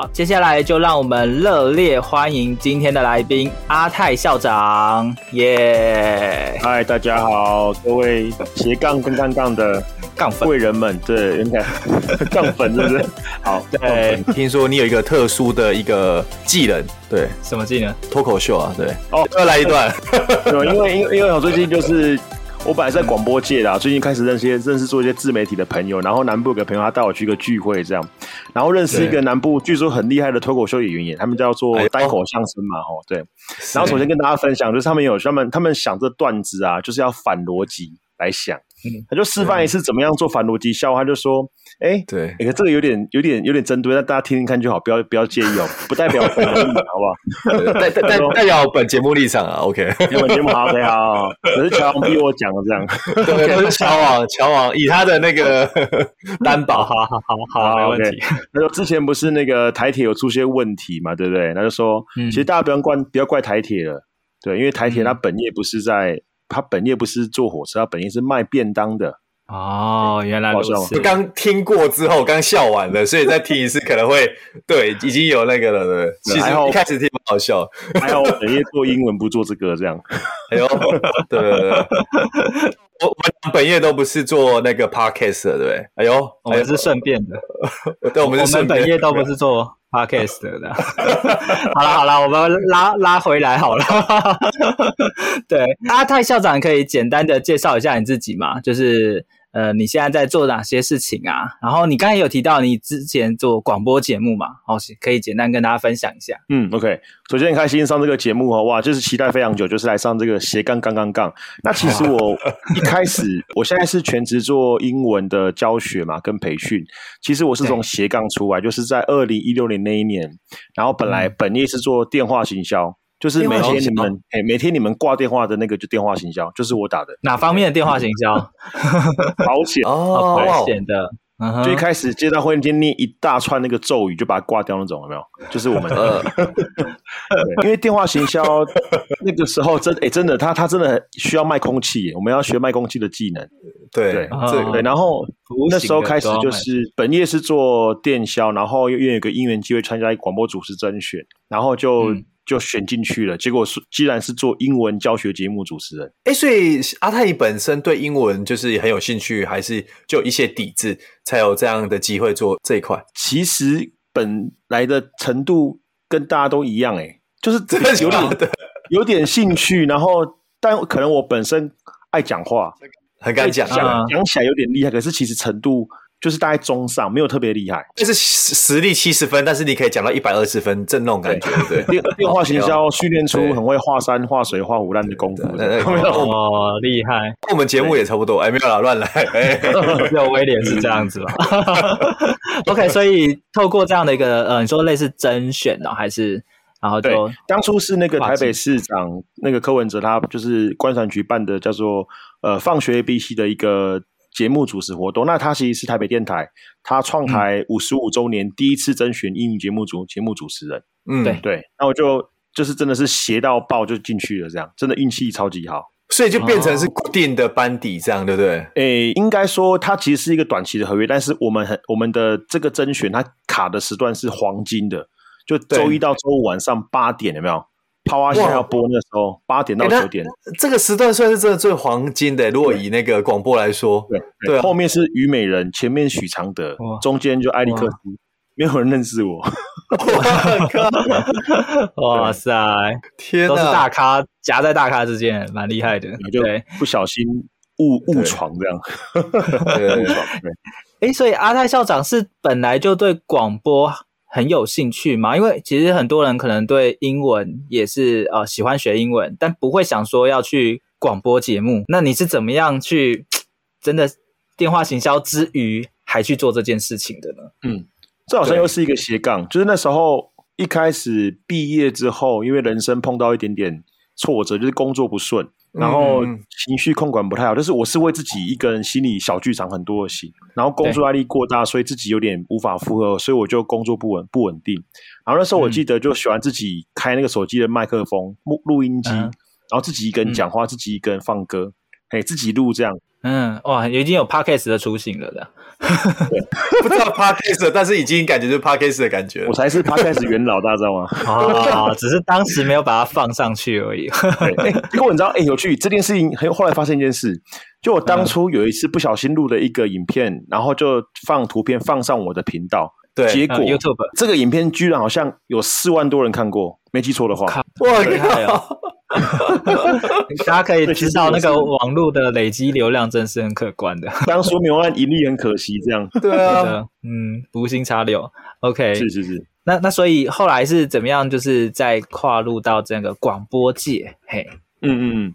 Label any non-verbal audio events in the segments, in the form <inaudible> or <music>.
好，接下来就让我们热烈欢迎今天的来宾阿泰校长，耶！嗨，大家好，各位斜杠跟杠杠的杠粉贵人们，对，应该 <laughs> 杠粉是不是？好，对，听说你有一个特殊的一个技能，对，什么技能？脱口秀啊，对，哦，要来一段，<laughs> 因为因为因为我最近就是。我本来在广播界的，最近开始认识认识做一些自媒体的朋友，然后南部有个朋友他带我去一个聚会，这样，然后认识一个南部据说很厉害的脱口秀演员，他们叫做单口相声嘛，吼，对。然后首先跟大家分享，就是他们有他们他们想这段子啊，就是要反逻辑来想。他就示范一次怎么样做反逻辑笑话，他就说。哎、欸，对，哎、欸，这个有点、有点、有点针对，那大家听听看就好，不要不要介意哦，不代表本场，<laughs> 好不好？代代代代表本节目立场啊，OK，本节目好，OK，好，可是乔王逼我讲的这样，<laughs> 对，不是乔王，乔王以他的那个 <laughs> 担保，好好好好，没问题。他说之前不是那个台铁有出现问题嘛，对不对？那就说，其实大家不要怪不要怪台铁了，对，因为台铁它本业不是在，它本业不是坐火车，它本业是卖便当的。哦，原来如此。刚听过之后，刚笑完了，所以再听一次可能会对，已经有那个了，对。其实一开始听蛮好笑，还好我本业做英文不做这个这样。哎呦，对对对，我 <laughs> 我本业都不是做那个 podcast 的，对。哎呦，我们是顺便的，<laughs> 对，我们是顺便。我们本业都不是做 podcast 的。<laughs> 好了好了，我们拉拉回来好了。对，阿泰校长可以简单的介绍一下你自己吗？就是。呃，你现在在做哪些事情啊？然后你刚才有提到你之前做广播节目嘛？哦，可以简单跟大家分享一下。嗯，OK。首先很开心上这个节目哦，哇，就是期待非常久，就是来上这个斜杠杠杠杠。那其实我 <laughs> 一开始，我现在是全职做英文的教学嘛，跟培训。其实我是从斜杠出来，就是在二零一六年那一年，然后本来本业是做电话行销。就是每天你们哎，每天你们挂电话的那个就电话行销，就是我打的。哪方面的电话行销？<laughs> 保险哦，保险的。就一开始接到会议念一大串那个咒语，就把它挂掉那种，有没有？就是我们的。<laughs> 因为电话行销那个时候真哎，真的，他他真的需要卖空气，我们要学卖空气的技能。对对对，然后那时候开始就是本业是做电销，然后又又有个因缘机会参加广播主持甄选，然后就。就选进去了，结果是既然是做英文教学节目主持人，哎、欸，所以阿泰你本身对英文就是很有兴趣，还是就有一些底子，才有这样的机会做这一块？其实本来的程度跟大家都一样、欸，哎，就是真的有点 <laughs> 有点兴趣，然后但可能我本身爱讲话，很敢讲，讲起来有点厉害，可是其实程度。就是大概中上，没有特别厉害，就是实力七十分，但是你可以讲到一百二十分，这种感觉。对，电电话行销训练出很会画山画水画虎烂的功夫。哦，厉害！我们节目也差不多，哎，没有啦，乱来。哎，<laughs> 只有威廉是这样子吧？<laughs> OK，所以透过这样的一个呃，你说类似甄选呢，还是然后就当初是那个台北市长那个柯文哲，他就是观传局办的，叫做呃放学 ABC 的一个。节目主持活动，那他其实是台北电台，他创台五十五周年第一次甄选英语节目主节目主持人。嗯，对对，那我就就是真的是斜到爆就进去了，这样真的运气超级好，所以就变成是固定的班底，这样对不对？诶、欸，应该说它其实是一个短期的合约，但是我们很我们的这个甄选它卡的时段是黄金的，就周一到周五晚上八点，有没有？啪哇现在要播那时候八点到九点，欸，这个时段算是真的最黄金的。如果以那个广播来说，对对，后面是虞美人，前面许常德，中间就艾利克斯，没有人认识我。<laughs> 我靠！哇塞，天哪，都是大咖夹在大咖之间，蛮厉害的。就对，不小心误误闯这样。<laughs> 哎，所以阿泰校长是本来就对广播很有兴趣吗？因为其实很多人可能对英文也是呃喜欢学英文，但不会想说要去广播节目。那你是怎么样去 <tsk> 真的电话行销之余还去做这件事情的呢？嗯。这好像又是一个斜杠，就是那时候一开始毕业之后，因为人生碰到一点点挫折，就是工作不顺，然后情绪控管不太好，就是我是为自己一个人心里小剧场很多的戏，然后工作压力过大，所以自己有点无法负荷，所以我就工作不稳不稳定。然后那时候我记得就喜欢自己开那个手机的麦克风录录音机，然后自己一个人讲话，自己一个人放歌，哎，自己录这样。嗯，哇，已经有 Podcast 的雏形了的。对，不知道 Podcast，但是已经感觉就是 Podcast 的感觉。我才是 Podcast 元老，大家知道吗？啊，<laughs> 只是当时没有把它放上去而已。对，结果你知道，哎，有趣，这件事情很后来发生一件事，就我当初有一次不小心录了一个影片，嗯、然后就放图片放上我的频道，对，结果、嗯、YouTube 这个影片居然好像有四万多人看过，没记错的话，哇，厉害哦！<laughs> 大家可以知道，那个网络的累积流量真是很可观的。<laughs> 当初没有按盈利很可惜，这样。<laughs> 对啊，嗯，无心插柳。OK，是是是。那那所以后来是怎么样？就是在跨入到这个广播界。嘿，嗯嗯，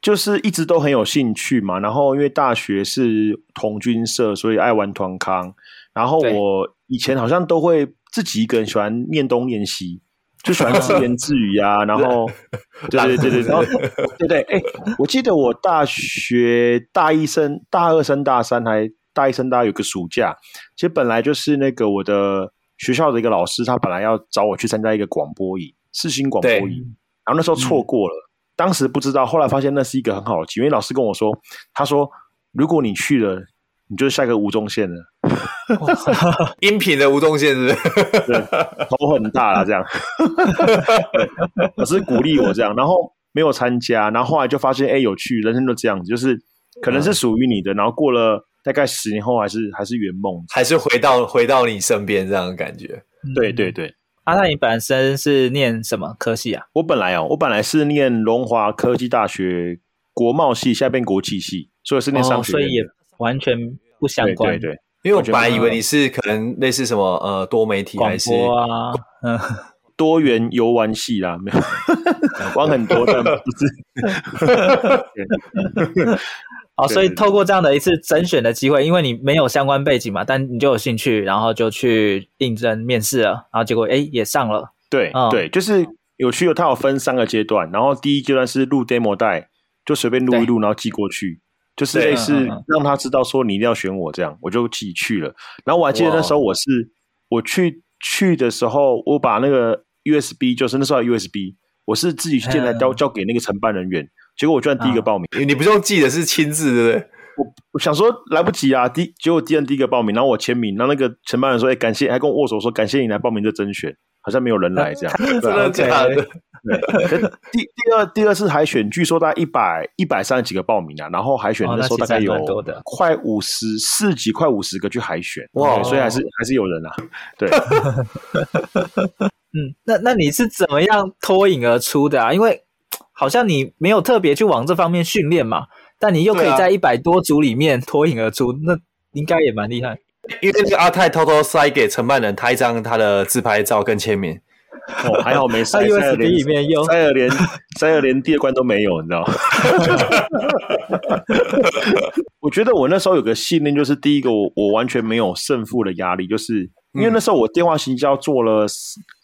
就是一直都很有兴趣嘛。然后因为大学是童军社，所以爱玩团康。然后我以前好像都会自己一个人喜欢念东念西。就喜欢自言自语啊，<laughs> 然后，对对对对，然后对对，哎，我记得我大学大一升大二升大三，还大一升大二有个暑假，其实本来就是那个我的学校的一个老师，他本来要找我去参加一个广播营，四星广播营，然后那时候错过了，嗯、当时不知道，后来发现那是一个很好的机会，因为老师跟我说，他说如果你去了，你就是下一个吴宗宪了。<laughs> 音频的吴宗宪是不是？<laughs> 对，头很大了这样。老师鼓励我这样，然后没有参加，然后后来就发现，哎，有趣，人生都这样子，就是可能是属于你的，然后过了大概十年后，还是还是圆梦，还是回到回到你身边这样的感觉。对对对。阿泰，你本身是念什么科系啊？我本来哦，我本来是念龙华科技大学国贸系，现在变国际系，所以是念商学院，所以也完全不相关。对对。因为我本来以为你是可能类似什么呃多媒体还是啊，嗯，<laughs> 多元游玩系啦，没有 <laughs> 玩很多但不是。<laughs> 好，所以透过这样的一次甄选的机会，因为你没有相关背景嘛，但你就有兴趣，然后就去应征面试了，然后结果哎也上了。对、嗯、对，就是有趣，有它有分三个阶段，然后第一阶段是录 demo 带，就随便录一录，然后寄过去。就是类似让他知道说你一定要选我这样，我就自己去了。然后我还记得那时候我是我去去的时候，我把那个 USB 就是那时候 USB，我是自己去电台交交给那个承办人员。结果我居然第一个报名，你不用记得是亲自对不对？我我想说来不及啊，第结果第二第一个报名，然后我签名，然后那个承办人说：“哎，感谢，还跟我握手说感谢你来报名这甄选。”好像没有人来这样，<laughs> 真的假的？第 <laughs> 第二第二次海选，据说大概一百一百三十几个报名啊，然后海选的时候大概有快五十四几快五十个去海选，哇，所以还是还是有人啊。对，<laughs> 嗯，那那你是怎么样脱颖而出的啊？因为好像你没有特别去往这方面训练嘛，但你又可以在一百多组里面脱颖而出，那应该也蛮厉害。因为那个阿泰偷偷塞给承办人他一张他的自拍照跟签名，哦，还好没塞，塞尔连里面用，塞尔连塞尔连第二关都没有，你知道吗？<laughs> 我觉得我那时候有个信念，就是第一个我我完全没有胜负的压力，就是因为那时候我电话行销做了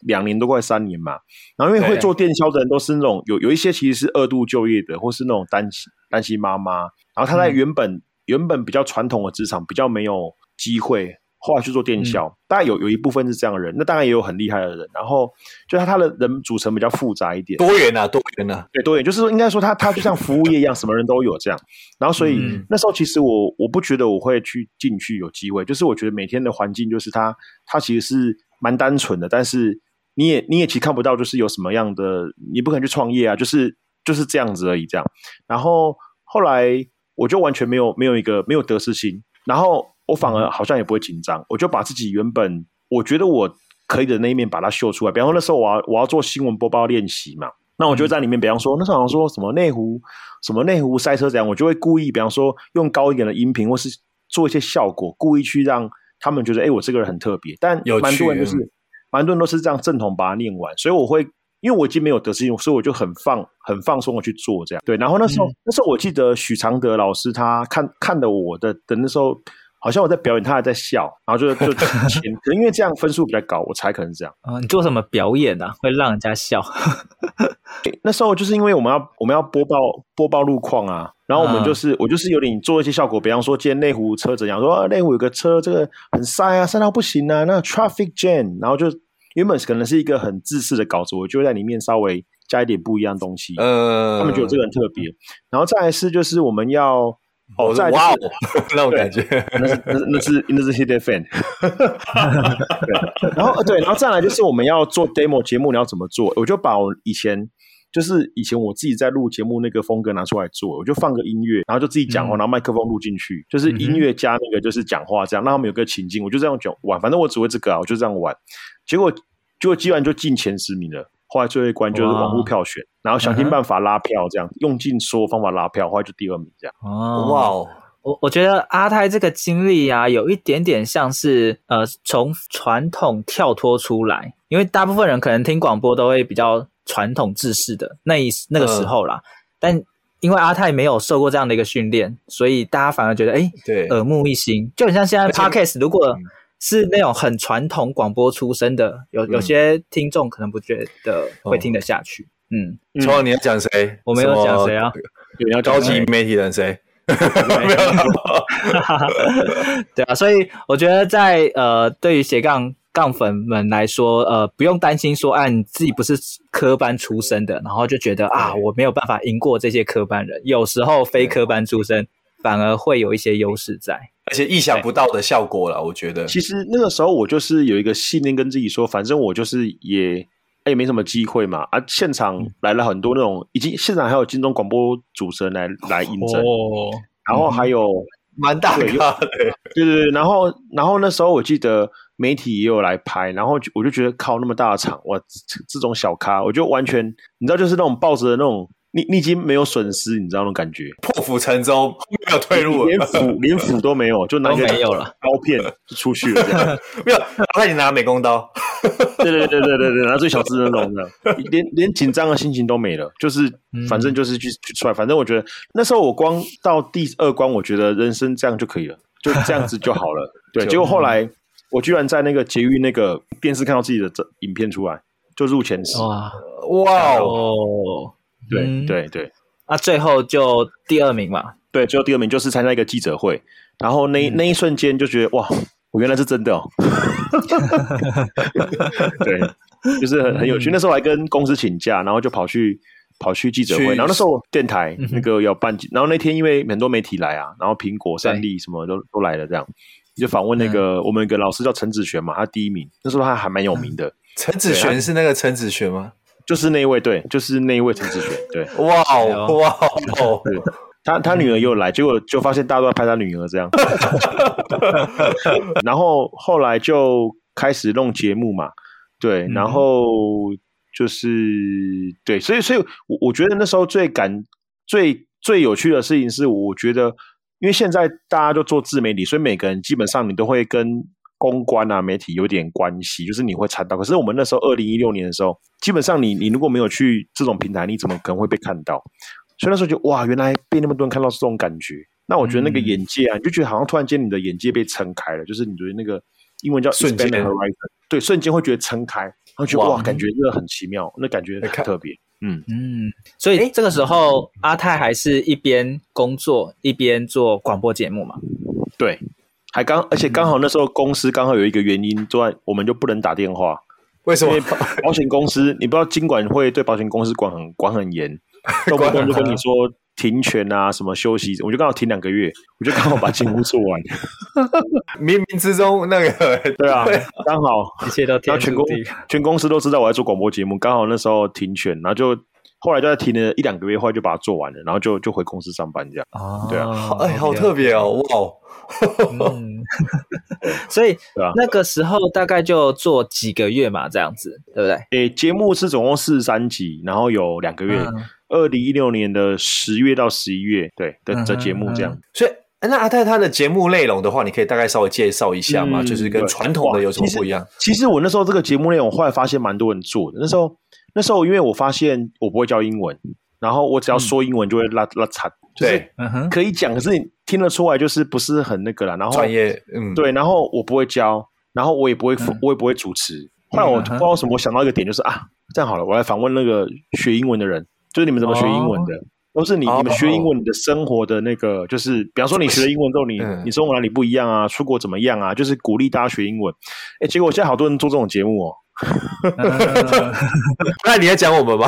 两年多快三年嘛，然后因为会做电销的人都是那种有有一些其实是二度就业的，或是那种单亲单亲妈妈，然后他在原本、嗯、原本比较传统的职场比较没有。机会后来去做电销，当然、嗯、有有一部分是这样的人，那当然也有很厉害的人。然后就他他的人组成比较复杂一点，多元啊，多元啊，对，多元就是说应该说他他就像服务业一样，什么人都有这样。然后所以、嗯、那时候其实我我不觉得我会去进去有机会，就是我觉得每天的环境就是他他其实是蛮单纯的，但是你也你也其实看不到就是有什么样的，你不可能去创业啊，就是就是这样子而已这样。然后后来我就完全没有没有一个没有得失心，然后。我反而好像也不会紧张，我就把自己原本我觉得我可以的那一面把它秀出来。比方说那时候我要我要做新闻播报练习嘛，那我就在里面，比方说那时候好像说什么内湖什么内湖赛车这样，我就会故意比方说用高一点的音频，或是做一些效果，故意去让他们觉得哎，我这个人很特别。但蛮多人就是蛮多人都是这样正统把它念完，所以我会。因为我已经没有得失心，所以我就很放很放松的去做这样。对，然后那时候、嗯、那时候我记得许常德老师他看看的我的的那时候，好像我在表演，他还在笑，然后就就前，可能因为这样分数比较高，我猜可能是这样。啊、<laughs> 哦，你做什么表演啊？会让人家笑？<laughs> 那时候就是因为我们要我们要播报播报路况啊，然后我们就是、嗯、我就是有点做一些效果，比方说今天内湖车怎样，说内湖有个车这个很塞啊，塞到不行啊，那 traffic jam，然后就。原本可能是一个很自私的稿子，我就会在里面稍微加一点不一样东西。嗯，他们觉得这个很特别。然后再来是就是我们要哦，再哇哦，<laughs> 那种感觉，那是那是那是 Hit Fan。<laughs> 对，然后对，然后再来就是我们要做 demo 节目，你要怎么做？我就把我以前就是以前我自己在录节目那个风格拿出来做，我就放个音乐，然后就自己讲话，然后麦克风录进去，就是音乐加那个就是讲话这样，让他们有个情境，我就这样讲玩，反正我只会这个啊，我就这样玩。结果就基本上就进前十名了。后来最后一关就是网络票选，然后想尽办法拉票，这样用尽所有方法拉票，后来就第二名这样。哦，哇哦！我我觉得阿泰这个经历啊，有一点点像是呃从传统跳脱出来，因为大部分人可能听广播都会比较传统制式的那一那个时候啦。嗯、但因为阿泰没有受过这样的一个训练，所以大家反而觉得哎，对，耳目一新，就很像现在 Podcast 如果。是那种很传统广播出身的，有有些听众可能不觉得会听得下去。嗯，从来、嗯、你要讲谁？我没有讲谁啊？你要高级媒体人谁？<laughs> 没有。<laughs> 对啊，所以我觉得在呃，对于斜杠杠粉们来说，呃，不用担心说，啊，你自己不是科班出身的，然后就觉得啊，我没有办法赢过这些科班人。有时候非科班出身反而会有一些优势在。而且意想不到的效果了，我觉得。其实那个时候我就是有一个信念，跟自己说，反正我就是也也没什么机会嘛。啊，现场来了很多那种，已经现场还有金钟广播主持人来来应征，哦、然后还有 <laughs> 蛮大的，<laughs> 对对对。然后然后那时候我记得媒体也有来拍，然后我就觉得靠那么大的场，哇，这种小咖，我就完全你知道，就是那种抱着的那种。你你已经没有损失，你知道那种感觉？破釜沉舟，没有退路，连釜连釜都没有，就拿个没有了刀片就出去了，<laughs> 没有，他已经拿美工刀，<laughs> 对对对对对对，拿最小支的那种的，<laughs> 连连紧张的心情都没了，就是反正就是去去出来，反正我觉得那时候我光到第二关，我觉得人生这样就可以了，就这样子就好了。对，结果后来我居然在那个捷运那个电视看到自己的这影片出来，就入前十，哇哇哦！对、嗯、对对，那、啊、最后就第二名嘛。对，最后第二名就是参加一个记者会，然后那、嗯、那一瞬间就觉得哇，我原来是真的哦。<laughs> 对，就是很很有趣。嗯、那时候还跟公司请假，然后就跑去跑去记者会。然后那时候电台那个要办，嗯、然后那天因为很多媒体来啊，然后苹果、三立什么都都来了，这样就访问那个、嗯、我们一个老师叫陈子璇嘛，他第一名。那时候他还蛮有名的。陈子璇是那个陈子璇吗？就是那一位，对，就是那一位陈志全，<laughs> 对，哇哦，哇哦，对，他他女儿又来，结果就发现大家都在拍他女儿这样，<laughs> 然后后来就开始弄节目嘛，对，然后就是对，所以所以我我觉得那时候最感最最有趣的事情是，我觉得因为现在大家都做自媒体，所以每个人基本上你都会跟。公关啊，媒体有点关系，就是你会参到。可是我们那时候二零一六年的时候，基本上你你如果没有去这种平台，你怎么可能会被看到？所以那时候就哇，原来被那么多人看到是这种感觉。那我觉得那个眼界啊，嗯、你就觉得好像突然间你的眼界被撑开了，就是你觉得那个英文叫 expand horizon，对，瞬间会觉得撑开，然后觉得哇，哇，感觉真的很奇妙，那感觉很特别。嗯嗯，所以这个时候阿泰还是一边工作一边做广播节目嘛？对。还刚，而且刚好那时候公司刚好有一个原因，昨晚我们就不能打电话。为什么？因为保险公司，你不知道金管会对保险公司管很管很严，动不动就跟你说停权啊，什么休息，我就刚好停两个月，我就刚好把节目做完。冥冥之中，那个对啊，刚好一切都全公全公司都知道我在做广播节目，刚好那时候停权，然后就后来就在停了一两个月，后来就把它做完了，然后就就回公司上班这样。啊，对啊，哎，好特别哦，哇。嗯，<laughs> 所以对啊那个时候大概就做几个月嘛，这样子，对不对？诶，节目是总共四十三集，然后有两个月，嗯二零一六年的十月到十一月，对的嗯的节目这样。所以，哎那阿泰他的节目内容的话，你可以大概稍微介绍一下吗？嗯就是跟传统的有什么不一样？其实我那时候这个节目内容，我后来发现蛮多人做的。那时候，那时候因为我发现我不会教英文，然后我只要说英文就会拉拉惨，就是对，嗯哼，可以讲，可是你听得出来就是不是很那个啦。然后专业，嗯，对，然后我不会教，然后我也不会，嗯我也不会主持。后来我嗯不知道什么，我想到一个点，就是啊，这样好了，我来访问那个学英文的人，就是你们怎么学英文的？都是你哦你们学英文，你的生活的那个，就是比方说你学了英文之后，你嗯你生活哪里不一样啊？出国怎么样啊？就是鼓励大家学英文。哎，结果现在好多人做这种节目哦。嗯 <laughs> 那你在讲我们吗？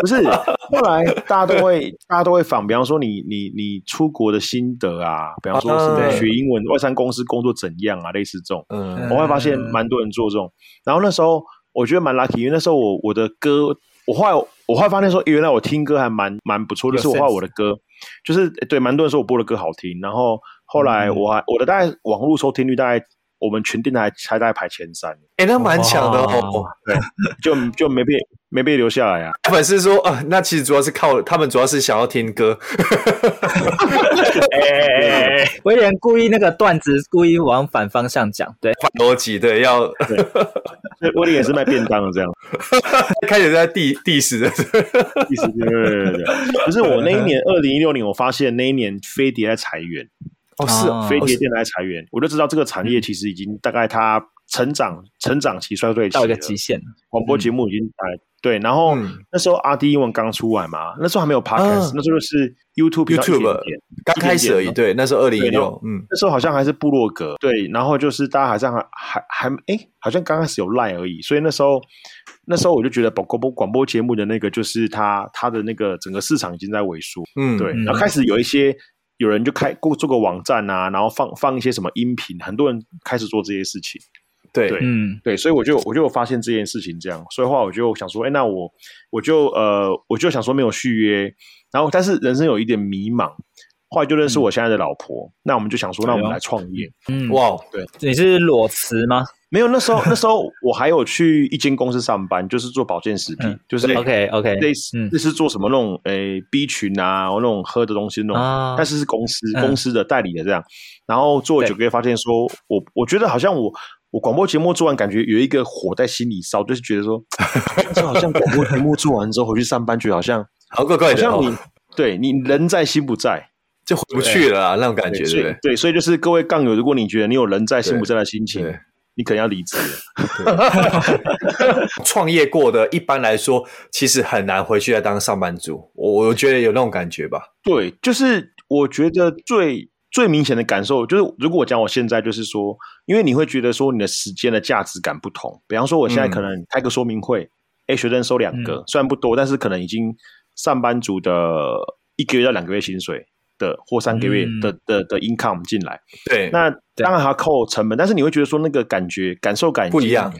不是，后来大家都会，大家都会仿，比方说你你你出国的心得啊，比方说什么啊学英文，外商公司工作怎样啊，类似这种，嗯我会发现蛮多人做这种。然后那时候我觉得蛮 lucky，因为那时候我我的歌，我后来我后来发现说，原来我听歌还蛮蛮不错，就是我画我的歌，就是对蛮多人说我播的歌好听，然后后来我还我的大概网络收听率大概。我们全电台才大概排前三，哎，那蛮强的哦。对，就就没被没被留下来啊。粉丝说啊，那其实主要是靠他们，主要是想要听歌。<laughs> 哎哎哎，威廉故意那个段子故意往反方向讲，对，反逻辑对，要威廉也是卖便当的这样。<laughs> 开始在 diss diss 的。意思对对对对，就是我那一年二零一六年，我发现那一年飞碟在裁员，哦，是哦飞碟电台裁员，我就知道这个产业其实已经大概它成长成长期衰退期到一个了极限，广播节目已经哎对，然后嗯。那时候阿迪英文刚出来嘛，那时候还没有 podcast，嗯那时候是 YouTube YouTube 刚开始而已，对，那时候二零一六嗯，那时候好像还是部落格，对，然后就是大家好像还还还哎，好像刚开始有赖而已，所以那时候那时候我就觉得广广播广播节目的那个就是它它的那个整个市场已经在萎缩，嗯，对，嗯。然后开始有一些有人就开过做个网站啊，然后放放一些什么音频，很多人开始做这些事情，对对嗯。对，所以我就我就有发现这件事情这样，所以后来我就想说，哎，那我我就呃我就想说没有续约，然后但是人生有一点迷茫，后来就认识我现在的老婆，那我们就想说，那我们来创业。嗯，哇，对。你是裸辞吗？没有，那时候那时候我还有去一间公司上班，就是做保健食品，嗯。就是 OK OK，类似嗯。类似做什么那种诶 B 群啊，那种喝的东西那种，啊。但是是公司嗯。公司的代理的这样。然后做了九个月，发现说我我觉得好像我我广播节目做完，感觉有一个火在心里烧，就是觉得说，<laughs> 就好像广播节目做完之后回去上班，觉得好像好怪怪的哦，好像你对你人在心不在，就回不去了啊，那种感觉，对对？所以就是各位杠友，如果你觉得你有人在心不在的心情，你可能要离职了。<laughs> 创业过的，一般来说，其实很难回去再当上班族。我我觉得有那种感觉吧。对，就是我觉得最最明显的感受，就是如果我讲我现在，就是说，因为你会觉得说你的时间的价值感不同。比方说，我现在可能开个说明会，哎、学生收两个，嗯虽然不多，但是可能已经上班族的一个月到两个月薪水的，或三个月的、嗯的的 income 进来。对，那当然还要扣成本，但是你会觉得说那个感觉感受感不一样。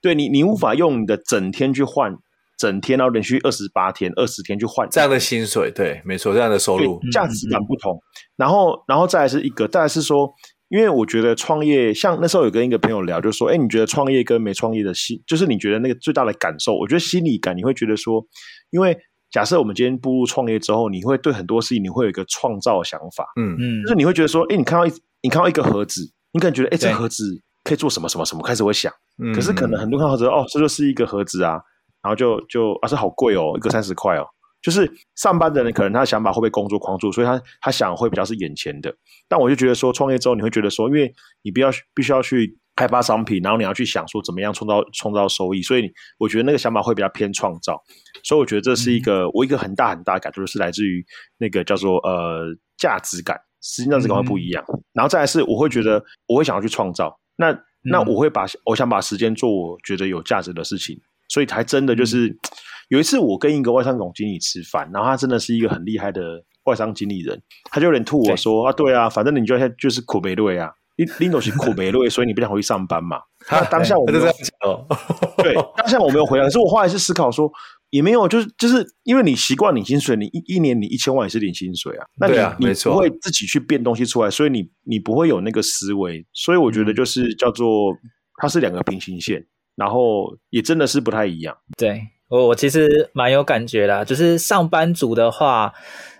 对你，你无法用你的整天去换，整天然后连续二十八天、二十天去换。这样的薪水，对，没错，这样的收入，价值感不同。然后，然后再来是一个，再来是说，因为我觉得创业，像那时候有跟一个朋友聊，就说，哎，你觉得创业跟没创业的心，就是你觉得那个最大的感受，我觉得心理感，你会觉得说，因为假设我们今天步入创业之后，你会对很多事情你会有一个创造想法，嗯，嗯。就是你会觉得说，哎，你看到一，你看到一个盒子，你可能觉得，哎，这对。盒子可以做什么什么什么，开始会想。嗯可是可能很多看到盒子，哦，这就是一个盒子啊，然后就就啊，这好贵哦，一个三十块哦。就是上班的人可能他的想法会被工作框住，所以他他想会比较是眼前的。但我就觉得说，创业之后你会觉得说，因为你不要必须要去开发商品，然后你要去想说怎么样创造创造收益，所以我觉得那个想法会比较偏创造。所以我觉得这是一个、我一个很大很大的感受，就是来自于那个叫做呃价值感，实际上价值感会不一样。然后再来是我会觉得我会想要去创造，那那我会把我想把时间做我觉得有价值的事情，所以才真的就是。有一次，我跟一个外商总经理吃饭，然后他真的是一个很厉害的外商经理人，他就有点吐我说啊，对啊，反正你就现在就是苦没累啊，你你都是苦没累，所以你不想回去上班嘛。<laughs> 他当下我没有这样讲哦，对，当下我没有回答，可是我后来是思考说，也没有，就是就是因为你习惯领薪水，你一一年你一千万也是领薪水啊，那你、啊、你不会自己去变东西出来，所以你你不会有那个思维，所以我觉得就是叫做它是两个平行线，然后也真的是不太一样。对，我我其实蛮有感觉的，就是上班族的话，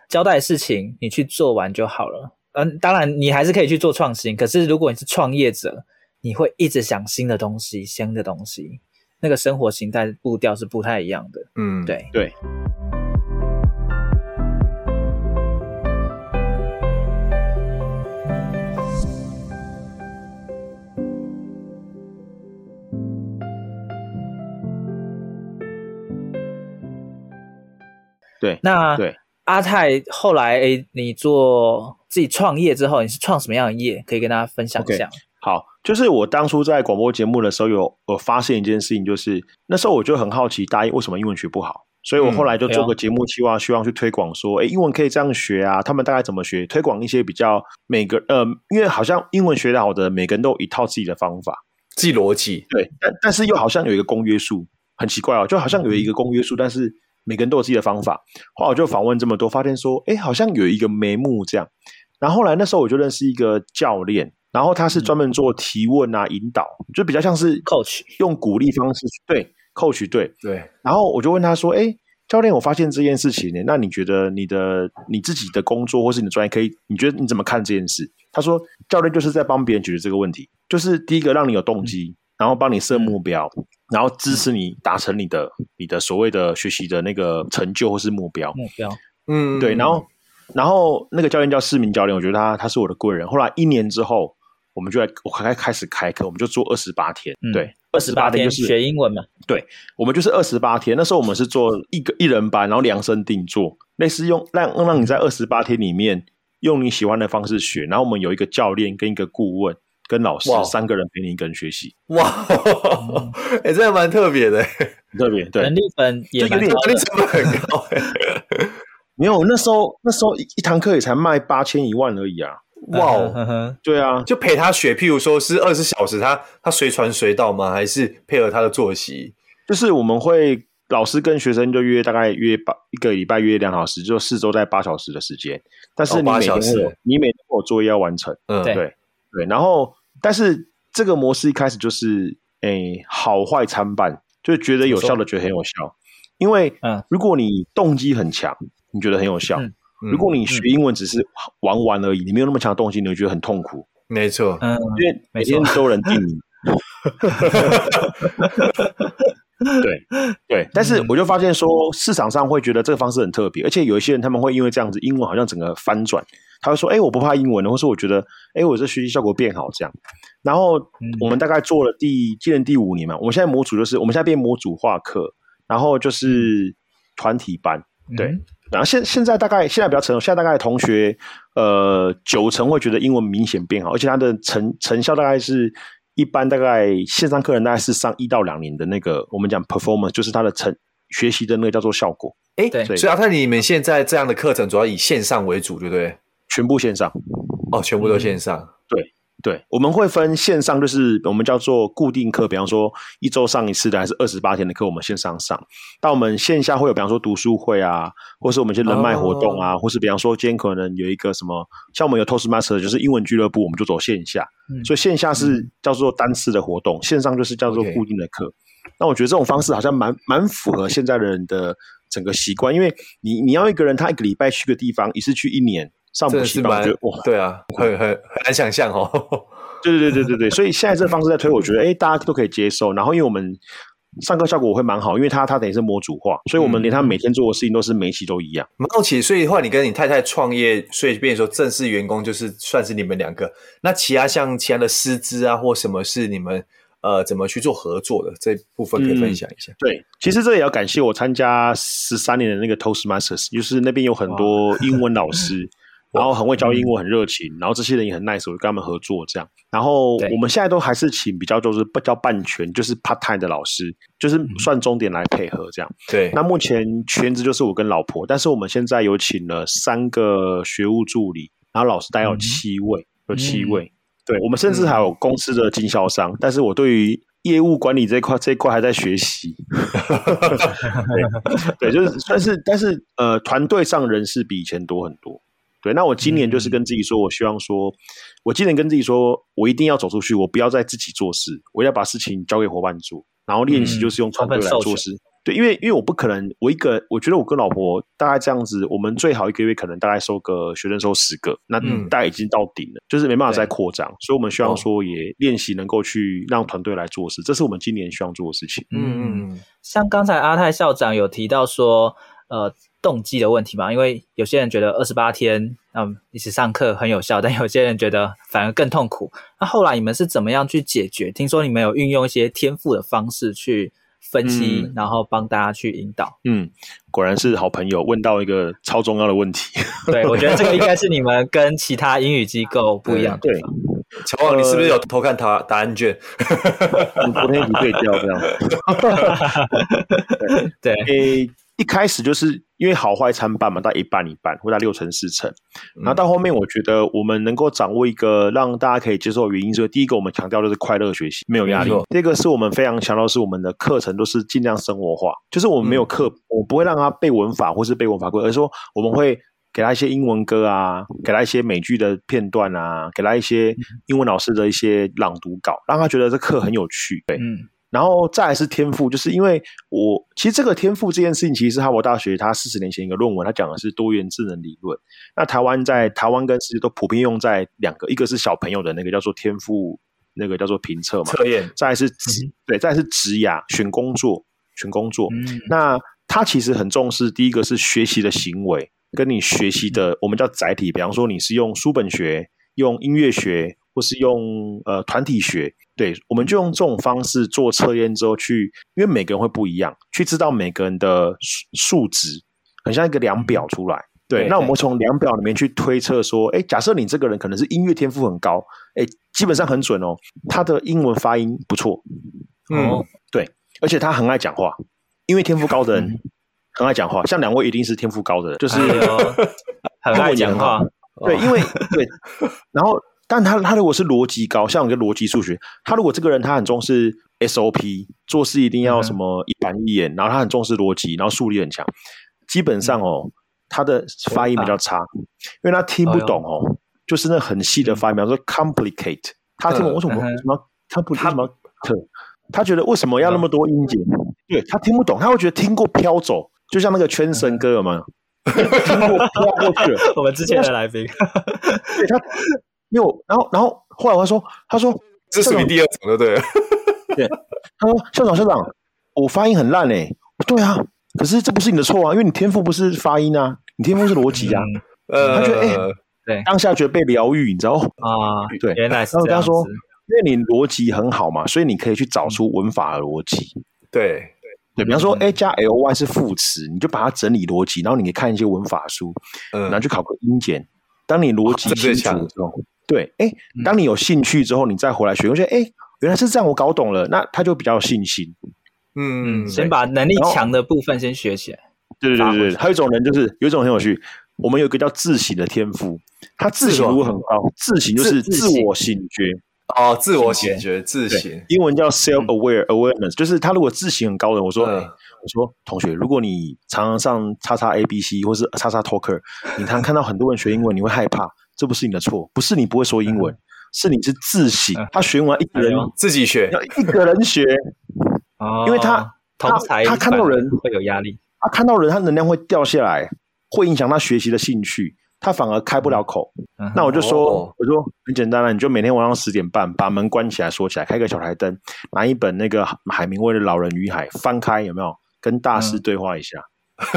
交代事情你去做完就好了。嗯，当然你还是可以去做创新，可是如果你是创业者，你会一直想新的东西，新的东西。那个生活形态步调是不太一样的，嗯，对对。对，那对阿泰后来诶，你做自己创业之后，你是创什么样的业？可以跟大家分享一下。Okay. 好，就是我当初在广播节目的时候有，有我发现一件事情，就是那时候我就很好奇，大一为什么英文学不好？所以我后来就做个节目计划，希望去推广说，哎、嗯，英文可以这样学啊，他们大概怎么学？推广一些比较每个呃，因为好像英文学得好的每个人都有一套自己的方法，自己逻辑，对，但但是又好像有一个公约数，很奇怪哦，就好像有一个公约数，但是每个人都有自己的方法。后来我就访问这么多，发现说，哎，好像有一个眉目这样。然后后来那时候我就认识一个教练。然后他是专门做提问啊、嗯、引导，就比较像是 coach 用鼓励方式对 coach 对对。然后我就问他说：“哎，教练，我发现这件事情呢，那你觉得你的你自己的工作或是你的专业，可以你觉得你怎么看这件事？”他说：“教练就是在帮别人解决这个问题，就是第一个让你有动机，嗯、然后帮你设目标，嗯、然后支持你达成你的、嗯、你的所谓的学习的那个成就或是目标目标。嗯，对。然后然后那个教练叫市民教练，我觉得他他是我的贵人。后来一年之后。我们就来，我开开始开课，我们就做二十八天，嗯、对，二十八天就是学英文嘛。对，我们就是二十八天。那时候我们是做一个一人班，然后量身定做，类似用让让你在二十八天里面用你喜欢的方式学。然后我们有一个教练跟一个顾问跟老师三个人陪你一个人学习。哇，哎、<laughs> 欸，这还蛮特别的，特别对，人力本也有点人力成本很高。<laughs> 没有，那时候那时候一一堂课也才卖八千一万而已啊。哇对啊，就陪他学。譬如说是二十小时他，他他随传随到吗？还是配合他的作息？就是我们会老师跟学生就约大概约八一个礼拜约两小时，就四周在八小时的时间。但是你每天你每天有作业要完成，嗯，对对。然后，但是这个模式一开始就是诶好坏参半，就觉得有效的觉得很有效，因为嗯，如果你动机很强，你觉得很有效。嗯如果你学英文只是玩玩而已，嗯、你没有那么强的动机，你会觉得很痛苦。没错，嗯，因为每天都有人定你。<laughs> <laughs> 对对，但是我就发现说，市场上会觉得这个方式很特别，而且有一些人他们会因为这样子，英文好像整个翻转。他会说：“哎，我不怕英文了。”或是我觉得：“哎，我这学习效果变好。”这样。然后我们大概做了第今年第五年嘛，我们现在模组就是我们现在变模组化课，然后就是团体班，对。嗯然后现现在大概现在比较成熟，现在大概同学呃九成会觉得英文明显变好，而且它的成成效大概是一般大概线上课程大概是上一到两年的那个我们讲 performance，就是它的成学习的那个叫做效果。哎，对，所以阿泰你们现在这样的课程主要以线上为主，对不对？全部线上，哦，全部都线上，嗯、对。对，我们会分线上，就是我们叫做固定课，比方说一周上一次的，还是二十八天的课，我们线上上。但我们线下会有，比方说读书会啊，或是我们一些人脉活动啊，哦、或是比方说今天可能有一个什么，像我们有 Toastmaster，就是英文俱乐部，我们就走线下。嗯、所以线下是叫做单次的活动，嗯、线上就是叫做固定的课。那我觉得这种方式好像蛮蛮符合现在的人的整个习惯，因为你你要一个人他一个礼拜去个地方，一次去一年。上补习班，我觉得哇，对啊，很很很难想象哦。<laughs> 对对对对对对，所以现在这个方式在推，我觉得哎，大家都可以接受。然后因为我们上课效果会蛮好，因为他他等于是模组化，所以我们连他每天做的事情都是每一期都一样。蛮好奇，所以的话，你跟你太太创业，所以变成说正式员工就是算是你们两个。那其他像其他的师资啊，或什么是你们呃怎么去做合作的这部分，可以分享一下。嗯、对，其实这也要感谢我参加十三年的那个 Toastmasters，就是那边有很多英文老师。然后很会教英文，很热情，嗯、然后这些人也很 nice，我就跟他们合作这样。然后我们现在都还是请比较就是不叫半全，就是 part time 的老师，就是算钟点来配合这样。对，那目前全职就是我跟老婆，但是我们现在有请了三个学务助理，然后老师大概有七位，嗯、有七位。对，我们甚至还有公司的经销商，嗯、但是我对于业务管理这一块这一块还在学习。<laughs> 对，对，就是算是，但是呃，团队上人是比以前多很多。对，那我今年就是跟自己说，我希望说，我今年跟自己说，我一定要走出去，我不要再自己做事，我要把事情交给伙伴做，然后练习就是用团队来做事。对，因为因为我不可能，我一个我觉得我跟老婆大概这样子，我们最好一个月可能大概收个学生收十个，那大概已经到顶了，嗯、就是没办法再扩张，所以我们希望说也练习能够去让团队来做事，这是我们今年希望做的事情。嗯嗯，像刚才阿泰校长有提到说，呃。动机的问题嘛，因为有些人觉得二十八天嗯一起上课很有效，<laughs> 但有些人觉得反而更痛苦。那后来你们是怎么样去解决？听说你们有运用一些天赋的方式去分析，嗯、然后帮大家去引导。嗯，果然是好朋友，问到一个超重要的问题。<laughs> 对，我觉得这个应该是你们跟其他英语机构不一样的。对，乔王，你是不是有偷看他答案卷？<laughs> 昨天一起对焦这样。对。对一开始就是因为好坏参半嘛，到一半一半，或到六成四成。然后到后面，我觉得我们能够掌握一个让大家可以接受的原因，是第一个我们强调的是快乐学习，没有压力；第二个是我们非常强调是我们的课程都是尽量生活化，就是我们没有课，我不会让他背文法或是背文法规，而是说我们会给他一些英文歌啊，给他一些美剧的片段啊，给他一些英文老师的一些朗读稿，让他觉得这课很有趣。对，嗯。然后再来是天赋，就是因为我其实这个天赋这件事情，其实是哈佛大学他四十年前一个论文，他讲的是多元智能理论。那台湾在台湾跟世界都普遍用在两个，一个是小朋友的那个叫做天赋，那个叫做评测嘛，测验。再来是职，对，再来是职涯选工作，选工作。嗯、那他其实很重视第一个是学习的行为，跟你学习的我们叫载体，比方说你是用书本学，用音乐学。或是用呃团体学，对，我们就用这种方式做测验之后去，因为每个人会不一样，去知道每个人的数数值，很像一个量表出来。对，对那我们从量表里面去推测说，哎，假设你这个人可能是音乐天赋很高，哎，基本上很准哦，他的英文发音不错，嗯，对，而且他很爱讲话，因为天赋高的人很爱讲话，像两位一定是天赋高的人，就是很爱讲话，对，因为对，然后。但他他如果是逻辑高，像一个逻辑数学，他如果这个人他很重视 SOP，做事一定要什么一板一眼，嗯、然后他很重视逻辑，然后数理很强，基本上哦，他的发音比较差，因为他听不懂哦，哦就是那很细的发音，比方说 complicate，他听不懂为什么什么他不什么特，他觉得为什么要那么多音节？嗯、对他听不懂，他会觉得听过飘走，就像那个圈神歌有没有？嗯、听过飘过去了，<laughs> 我们之前的来宾，<laughs> 对他。因为我，然后，然后后来他说，他说这是你第二种，对不对？对，他说校长校长，我发音很烂哎，对啊，可是这不是你的错啊，因为你天赋不是发音啊，你天赋是逻辑啊。呃，他觉得哎，对，当下觉得被疗愈，你知道啊？对，原来是这样。他说，因为你逻辑很好嘛，所以你可以去找出文法的逻辑。对对，比方说 A 加 L Y 是副词，你就把它整理逻辑，然后你可以看一些文法书，嗯，然后去考个英检。当你逻辑清楚之后。对，哎，当你有兴趣之后，你再回来学，我觉得，哎，原来是这样，我搞懂了，那他就比较有信心。嗯，先把能力强的部分先学起来。对对对对，还有一种人就是，有一种很有趣，我们有一个叫自省的天赋，他自省度很高，自省就是自我醒觉。哦，自我醒觉，自省，英文叫 self-aware awareness，就是他如果自省很高的，我说，我说同学，如果你常常上叉叉 ABC 或是叉叉 Talker，你常常看到很多人学英文，你会害怕。这不是你的错，不是你不会说英文，嗯、是你是自省。嗯、他学完一个人、嗯、自己学，要一个人学，<laughs> 哦、因为他他他看到人会有压力，他看到人他能量会掉下来，会影响他学习的兴趣，他反而开不了口。嗯、那我就说，哦、我说很简单了，你就每天晚上十点半把门关起来，锁起来，开个小台灯，拿一本那个海明威的《老人与海》，翻开有没有跟大师对话一下？嗯 <laughs>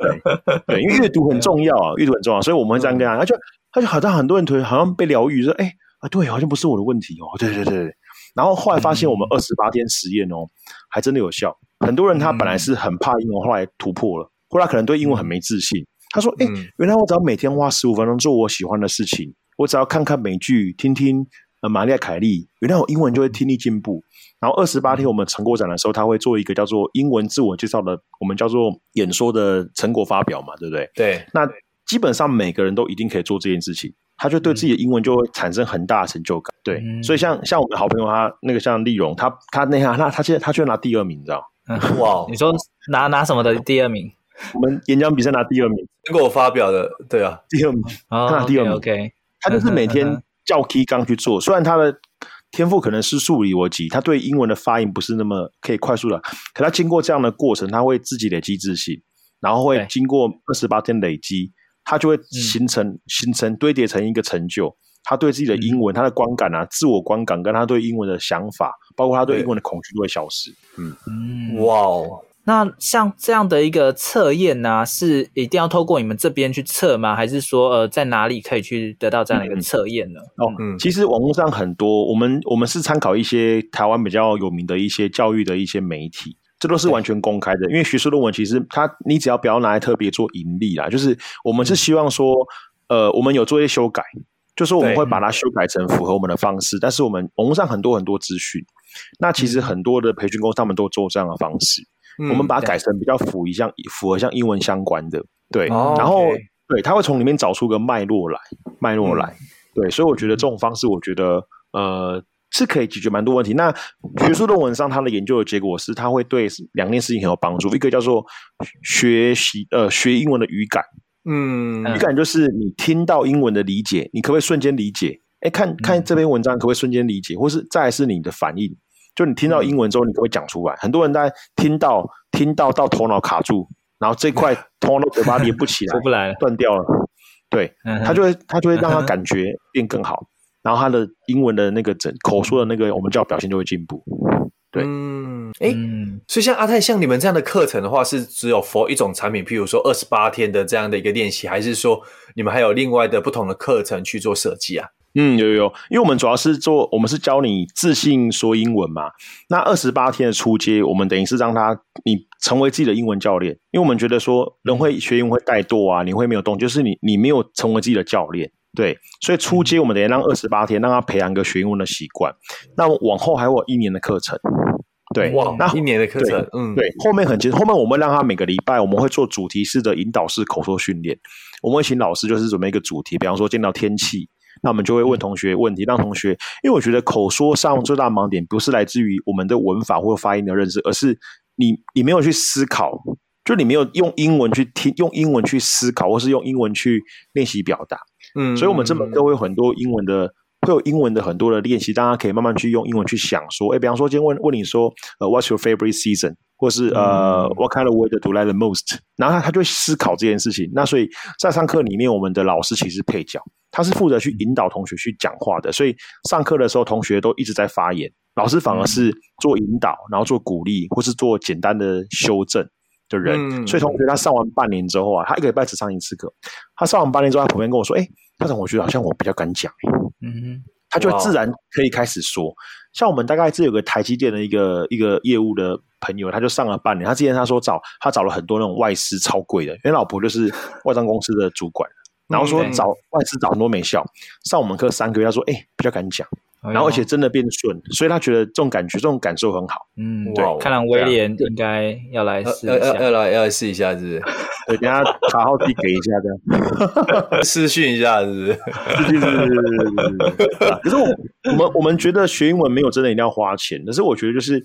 对，对，因为阅读很重要啊，阅读很重要，所以我们会这样跟他。他就他就好像很多人推，好像被疗愈，说哎啊，对，好像不是我的问题哦，对对对。然后后来发现我们二十八天实验哦，还真的有效。很多人他本来是很怕英文，后来突破了，后来可能对英文很没自信。他说，哎，原来我只要每天花十五分钟做我喜欢的事情，我只要看看美剧，听听呃玛丽亚凯莉，原来我英文就会听力进步。然后二十八天我们成果展的时候，他会做一个叫做英文自我介绍的，我们叫做演说的成果发表嘛，对不对？对。那基本上每个人都一定可以做这件事情。他就对自己的英文就会产生很大的成就感。对，嗯、所以像像我们好朋友他那个像丽蓉，他他那样，那他现在他居然拿第二名，你知道？哇，<laughs> 你说拿拿什么的第二名？我们演讲比赛拿第二名，结果我发表的，对啊，<laughs> 第二名，哦、他拿第二名。OK，, okay 他就是每天叫 Key 刚去做，虽然他的天赋可能是数理逻辑，他对英文的发音不是那么可以快速的，可他经过这样的过程，他会自己累积自信，然后会经过二十八天累积，他就会形成、嗯、形成堆叠成一个成就。他对自己的英文、嗯、他的观感啊，自我观感跟他对英文的想法，包括他对英文的恐惧都会消失。嗯嗯，哇哦。那像这样的一个测验呢，是一定要透过你们这边去测吗？还是说，呃，在哪里可以去得到这样的一个测验呢？嗯、哦，嗯，其实网络上很多，我们我们是参考一些台湾比较有名的一些教育的一些媒体，这都是完全公开的。因为学术论文其实它，你只要不要拿来特别做盈利啦，就是我们是希望说，呃，我们有做一些修改，就是我们会把它修改成符合我们的方式。但是我们网络上很多很多资讯，那其实很多的培训公司他们都做这样的方式。我们把它改成比较符一像符合像英文相关的，对，哦、然后 okay 对，他会从里面找出个脉络来，脉络来，嗯、对，所以我觉得这种方式，我觉得呃是可以解决蛮多问题。那学术论文上他的研究的结果是，他会对两件事情很有帮助，一个叫做学习呃学英文的语感，嗯，语感就是你听到英文的理解，你可不可以瞬间理解？哎，看看这篇文章可不可以瞬间理解，或是再来是你的反应。就你听到英文之后，你可以讲出来。很多人在听到听到到头脑卡住，然后这块 <laughs> 头脑嘴巴连不起来，<laughs> 出不来了，断掉了。对，他就会他就会让他感觉变更好，然后他的英文的那个整口说的那个我们叫表现就会进步。对，嗯，哎，所以像阿泰像你们这样的课程的话，是只有 for 一种产品，譬如说二十八天的这样的一个练习，还是说你们还有另外的不同的课程去做设计啊？嗯，有有有，因为我们主要是做，我们是教你自信说英文嘛。那二十八天的初阶，我们等于是让他你成为自己的英文教练，因为我们觉得说人会学英文会怠惰啊，你会没有动，就是你你没有成为自己的教练，对。所以初阶我们等于让二十八天让他培养一个学英文的习惯。那往后还有一年的课程，对，哇，那一年的课程，嗯，对，后面很其实后面我们会让他每个礼拜我们会做主题式的引导式口说训练，我们会请老师就是准备一个主题，比方说见到天气。那我们就会问同学问题，让同学，因为我觉得口说上最大盲点不是来自于我们的文法或发音的认识，而是你你没有去思考，就你没有用英文去听，用英文去思考，或是用英文去练习表达。嗯，所以我们这门课会有很多英文的，会有英文的很多的练习，大家可以慢慢去用英文去想说，哎，比方说今天问问你说，呃，What's your favorite season？或是呃、嗯、，What kind of weather do you like the most？然后他他就会思考这件事情。那所以在上课里面，我们的老师其实配角，他是负责去引导同学去讲话的。所以上课的时候，同学都一直在发言，老师反而是做引导，然后做鼓励，或是做简单的修正的人。嗯、所以同学他上完半年之后啊，他一个礼拜只上一次课。他上完半年之后，他普遍跟我说：“哎，他总我觉得好像我比较敢讲。”嗯，他就自然可以开始说。像我们大概是有个台积电的一个一个业务的朋友，他就上了半年。他之前他说找他找了很多那种外师超贵的，因为老婆就是外商公司的主管，然后说找外师找很多没效。上我们课三个月，他说哎、欸、比较敢讲，然后而且真的变顺，所以他觉得这种感觉这种感受很好。嗯，对，看来威廉应该要来试一下，要来要来试一下，是不是？<laughs> 对，等下卡号递给一下，这样 <laughs> 私讯一下，是不是？是是是是是。<laughs> 可是我我们我们觉得学英文没有真的一定要花钱，可是我觉得就是。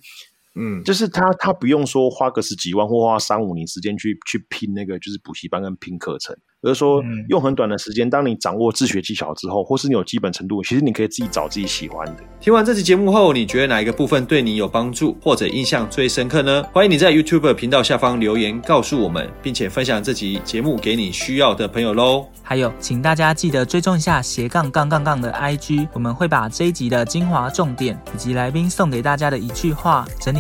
嗯，就是他，他不用说花个十几万或花三五年时间去去拼那个，就是补习班跟拼课程，而是说用很短的时间，当你掌握自学技巧之后，或是你有基本程度，其实你可以自己找自己喜欢的。听完这期节目后，你觉得哪一个部分对你有帮助，或者印象最深刻呢？欢迎你在 YouTube 频道下方留言告诉我们，并且分享这集节目给你需要的朋友喽。还有，请大家记得追踪一下斜杠杠杠杠的 IG，我们会把这一集的精华重点以及来宾送给大家的一句话整